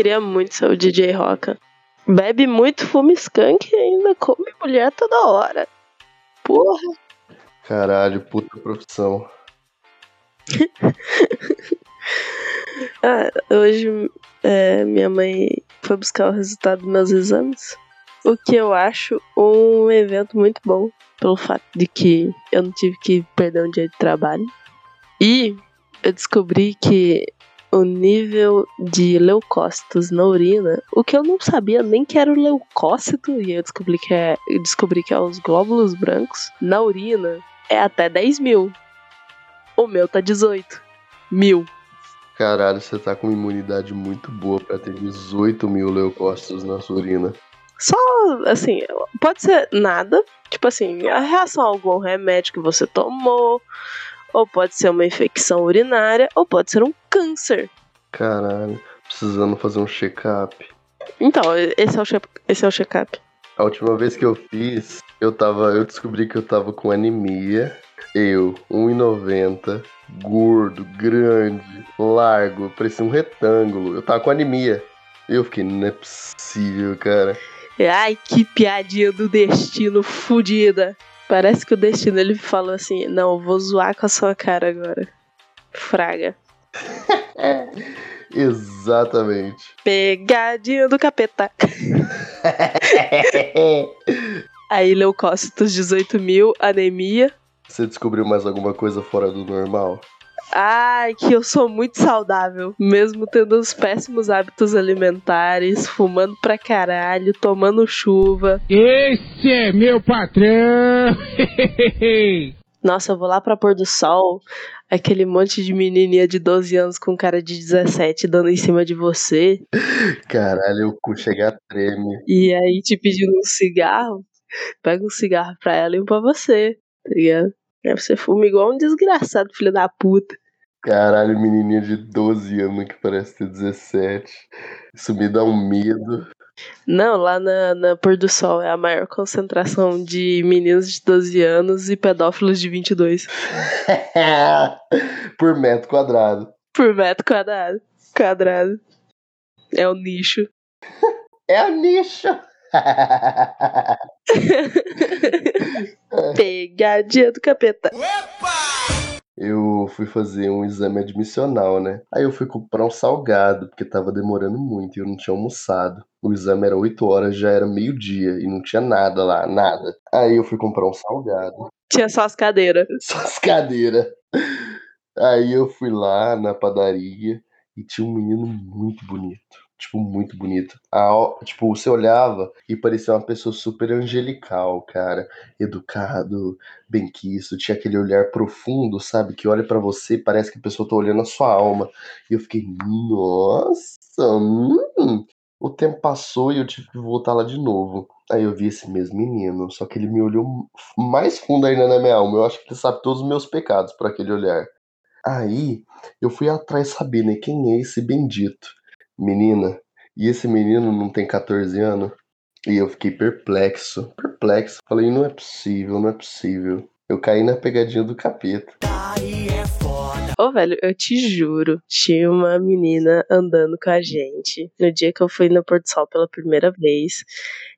Queria muito ser o DJ Roca. Bebe muito, fuma skunk e ainda come mulher toda hora. Porra. Caralho, puta profissão. ah, hoje é, minha mãe foi buscar o resultado dos meus exames. O que eu acho um evento muito bom, pelo fato de que eu não tive que perder um dia de trabalho. E eu descobri que o nível de leucócitos na urina, o que eu não sabia nem que era o leucócito, e eu descobri que é, descobri que é os glóbulos brancos, na urina é até 10 mil. O meu tá 18 mil. Caralho, você tá com uma imunidade muito boa para ter 18 mil leucócitos na sua urina. Só, assim, pode ser nada. Tipo assim, a reação a algum remédio que você tomou, ou pode ser uma infecção urinária, ou pode ser um câncer. Caralho, precisando fazer um check-up. Então, esse é o, che esse é o check-up. A última vez que eu fiz, eu tava. Eu descobri que eu tava com anemia. Eu, 1,90, gordo, grande, largo, parecia um retângulo. Eu tava com anemia. Eu fiquei, não é possível, cara. Ai, que piadinha do destino fodida. Parece que o destino ele falou assim: Não, vou zoar com a sua cara agora. Fraga. Exatamente. Pegadinha do capeta. Aí, leucócitos 18 mil, anemia. Você descobriu mais alguma coisa fora do normal? Ai, que eu sou muito saudável, mesmo tendo os péssimos hábitos alimentares, fumando pra caralho, tomando chuva. Esse é meu patrão! Nossa, eu vou lá pra pôr do sol, aquele monte de menininha de 12 anos com cara de 17 dando em cima de você. Caralho, o cu chega treme. E aí te pedindo um cigarro, pega um cigarro pra ela e um pra você, tá ligado? Aí você fuma igual um desgraçado, filho da puta. Caralho, menininha de 12 anos que parece ter 17. Isso me dá um medo. Não, lá na, na Pôr do Sol é a maior concentração de meninos de 12 anos e pedófilos de 22. Por metro quadrado. Por metro quadrado. Quadrado. É o nicho. é o nicho. Pegadinha do capeta. Eu fui fazer um exame admissional, né? Aí eu fui comprar um salgado, porque tava demorando muito e eu não tinha almoçado. O exame era 8 horas, já era meio-dia e não tinha nada lá, nada. Aí eu fui comprar um salgado. Tinha só as cadeiras. Só as cadeiras. Aí eu fui lá na padaria e tinha um menino muito bonito tipo, muito bonito. A, tipo, você olhava e parecia uma pessoa super angelical, cara. Educado, bem quisto, tinha aquele olhar profundo, sabe? Que olha para você parece que a pessoa tá olhando a sua alma. E eu fiquei, nossa, hum. O tempo passou e eu tive que voltar lá de novo. Aí eu vi esse mesmo menino, só que ele me olhou mais fundo ainda na minha alma. Eu acho que ele sabe todos os meus pecados por aquele olhar. Aí eu fui atrás saber, né, quem é esse bendito menina, e esse menino não tem 14 anos? E eu fiquei perplexo, perplexo. Falei, não é possível, não é possível. Eu caí na pegadinha do capeta. Ô, oh, velho, eu te juro, tinha uma menina andando com a gente no dia que eu fui no Porto Sol pela primeira vez.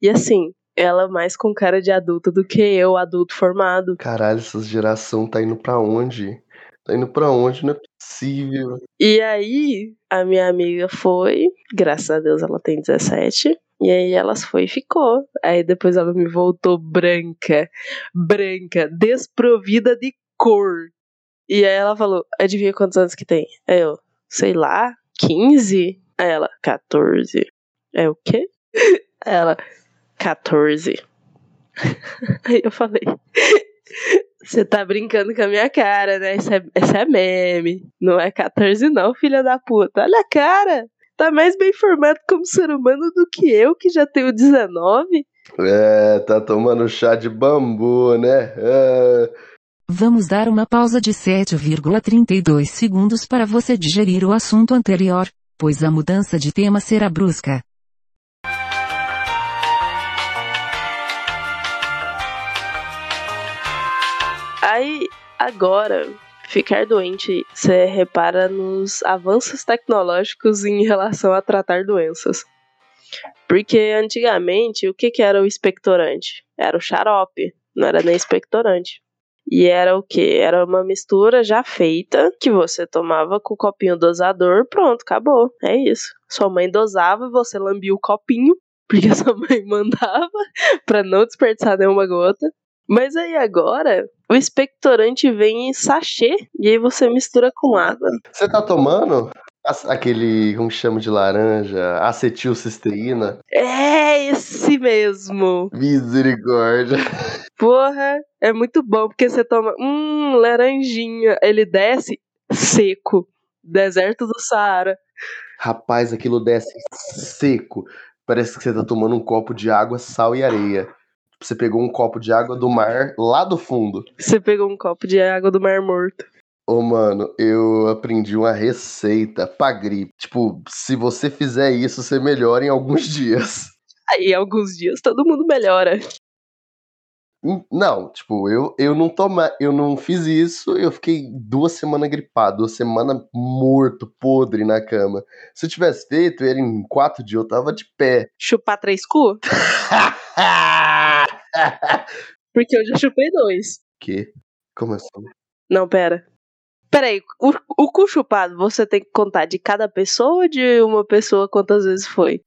E assim, ela mais com cara de adulta do que eu, adulto formado. Caralho, essa geração tá indo pra onde? Tá indo pra onde? Não é possível. E aí, a minha amiga foi, graças a Deus ela tem 17. E aí elas foi e ficou. Aí depois ela me voltou branca, branca, desprovida de cor. E aí ela falou: adivinha quantos anos que tem? Aí eu, sei lá, 15? Aí ela, 14. É o quê? Aí ela, 14. Aí eu falei, você tá brincando com a minha cara, né? Isso é, isso é meme. Não é 14, não, filha da puta. Olha a cara. Tá mais bem formado como ser humano do que eu, que já tenho 19. É, tá tomando chá de bambu, né? É... Vamos dar uma pausa de 7,32 segundos para você digerir o assunto anterior, pois a mudança de tema será brusca. Aí, agora, ficar doente, você repara nos avanços tecnológicos em relação a tratar doenças. Porque antigamente, o que, que era o expectorante? Era o xarope, não era nem expectorante. E era o que? Era uma mistura já feita que você tomava com o copinho dosador, pronto, acabou. É isso. Sua mãe dosava, você lambia o copinho, porque sua mãe mandava para não desperdiçar nenhuma gota. Mas aí agora, o expectorante vem em sachê e aí você mistura com água. Você tá tomando aquele, como chama de laranja, acetilcisteína? É esse mesmo. Misericórdia. Porra, é muito bom porque você toma, hum, laranjinha, ele desce seco, deserto do Saara. Rapaz, aquilo desce seco. Parece que você tá tomando um copo de água, sal e areia. Você pegou um copo de água do mar lá do fundo. Você pegou um copo de água do mar morto. Ô, mano, eu aprendi uma receita pra gripe. Tipo, se você fizer isso, você melhora em alguns dias. Aí, alguns dias, todo mundo melhora. Não, tipo, eu, eu não toma, eu não fiz isso, eu fiquei duas semanas gripado, duas semanas morto, podre na cama. Se eu tivesse feito, ele em quatro dias eu tava de pé. Chupar três cu? Porque eu já chupei dois. Que? Como assim? Não, pera. Peraí, o, o cu chupado você tem que contar de cada pessoa ou de uma pessoa quantas vezes foi?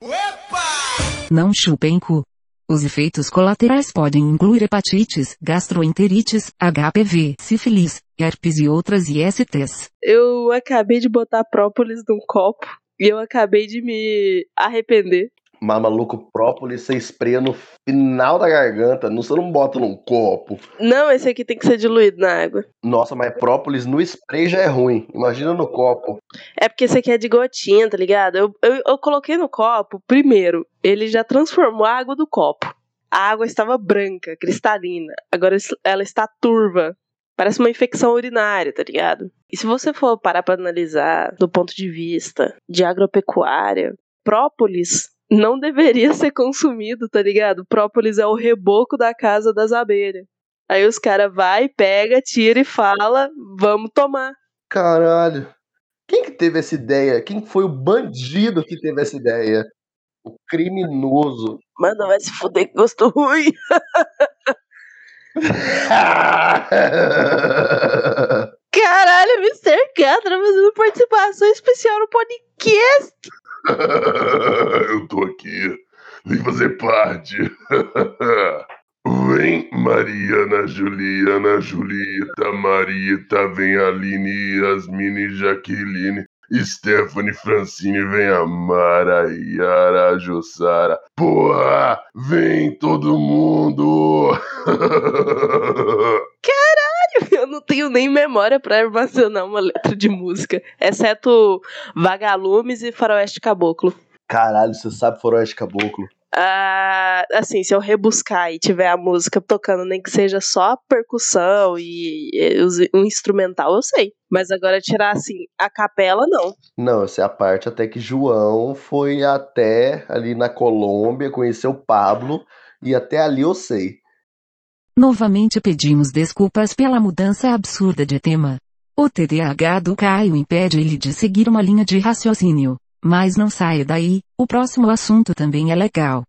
Não chupem cu. Os efeitos colaterais podem incluir hepatites, gastroenterites, HPV, sífilis, herpes e outras ISTs. Eu acabei de botar própolis num copo e eu acabei de me arrepender. Mas maluco, própolis você espreia no final da garganta, não, você não bota num copo. Não, esse aqui tem que ser diluído na água. Nossa, mas própolis no spray já é ruim. Imagina no copo. É porque esse aqui é de gotinha, tá ligado? Eu, eu, eu coloquei no copo, primeiro, ele já transformou a água do copo. A água estava branca, cristalina. Agora ela está turva. Parece uma infecção urinária, tá ligado? E se você for parar pra analisar do ponto de vista de agropecuária, própolis não deveria ser consumido, tá ligado? Própolis é o reboco da casa das abelhas. Aí os caras vai, pega, tira e fala, vamos tomar. Caralho. Quem que teve essa ideia? Quem foi o bandido que teve essa ideia? O criminoso. Mano, vai se fuder que gosto ruim. Caralho, Mr. Catra fazendo participação especial no podcast. Eu tô aqui. Vem fazer parte. Vem Mariana, Juliana, Julieta, Marita, vem Aline, Yasmine, Jaqueline, Stephanie, Francine, vem a Mara, Yara, Jussara. Porra, vem todo mundo! Não tenho nem memória para armazenar uma letra de música, exceto Vagalumes e Faroeste Caboclo. Caralho, você sabe Faroeste Caboclo? Ah, assim, se eu rebuscar e tiver a música tocando, nem que seja só a percussão e, e o instrumental, eu sei. Mas agora tirar assim, a capela, não. Não, essa é a parte até que João foi até ali na Colômbia, conheceu Pablo, e até ali eu sei. Novamente pedimos desculpas pela mudança absurda de tema. O TDAH do Caio impede ele de seguir uma linha de raciocínio. Mas não saia daí, o próximo assunto também é legal.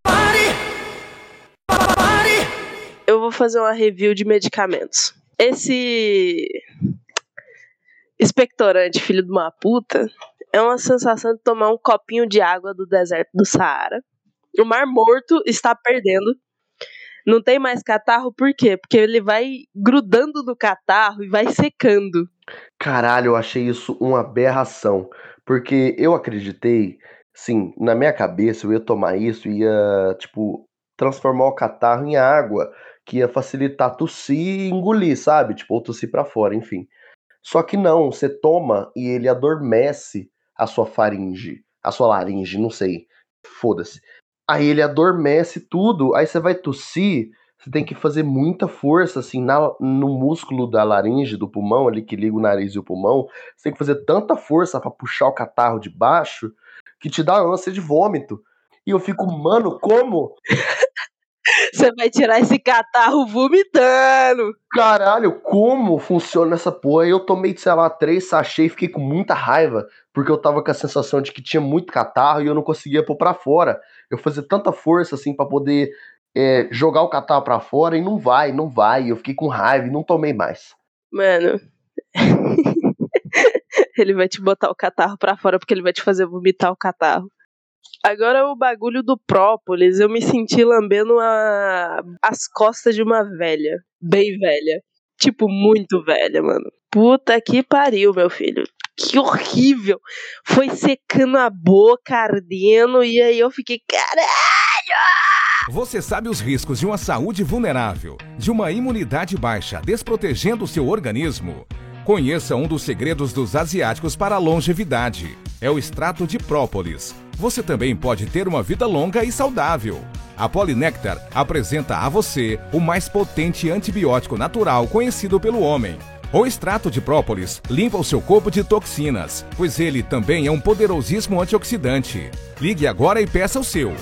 Eu vou fazer uma review de medicamentos. Esse expectorante, filho de uma puta, é uma sensação de tomar um copinho de água do deserto do Saara. O Mar Morto está perdendo. Não tem mais catarro, por quê? Porque ele vai grudando no catarro e vai secando. Caralho, eu achei isso uma aberração. Porque eu acreditei, sim, na minha cabeça eu ia tomar isso e ia, tipo, transformar o catarro em água, que ia facilitar tossir e engolir, sabe? Tipo, ou tossir pra fora, enfim. Só que não, você toma e ele adormece a sua faringe, a sua laringe, não sei. Foda-se. Aí ele adormece tudo, aí você vai tossir, você tem que fazer muita força, assim, na, no músculo da laringe, do pulmão, ali que liga o nariz e o pulmão. Você tem que fazer tanta força para puxar o catarro de baixo que te dá ânsia de vômito. E eu fico, mano, como? Você vai tirar esse catarro vomitando. Caralho, como funciona essa porra? Eu tomei, sei lá, três sachê e fiquei com muita raiva, porque eu tava com a sensação de que tinha muito catarro e eu não conseguia pôr pra fora. Eu fazia tanta força, assim, para poder é, jogar o catarro pra fora e não vai, não vai. Eu fiquei com raiva e não tomei mais. Mano. ele vai te botar o catarro pra fora porque ele vai te fazer vomitar o catarro. Agora o bagulho do própolis, eu me senti lambendo a... as costas de uma velha. Bem velha. Tipo, muito velha, mano. Puta que pariu, meu filho. Que horrível. Foi secando a boca, ardendo, e aí eu fiquei, caralho! Você sabe os riscos de uma saúde vulnerável, de uma imunidade baixa, desprotegendo o seu organismo? Conheça um dos segredos dos asiáticos para a longevidade. É o extrato de própolis. Você também pode ter uma vida longa e saudável. A Polinectar apresenta a você o mais potente antibiótico natural conhecido pelo homem. O extrato de própolis limpa o seu corpo de toxinas, pois ele também é um poderosíssimo antioxidante. Ligue agora e peça o seu.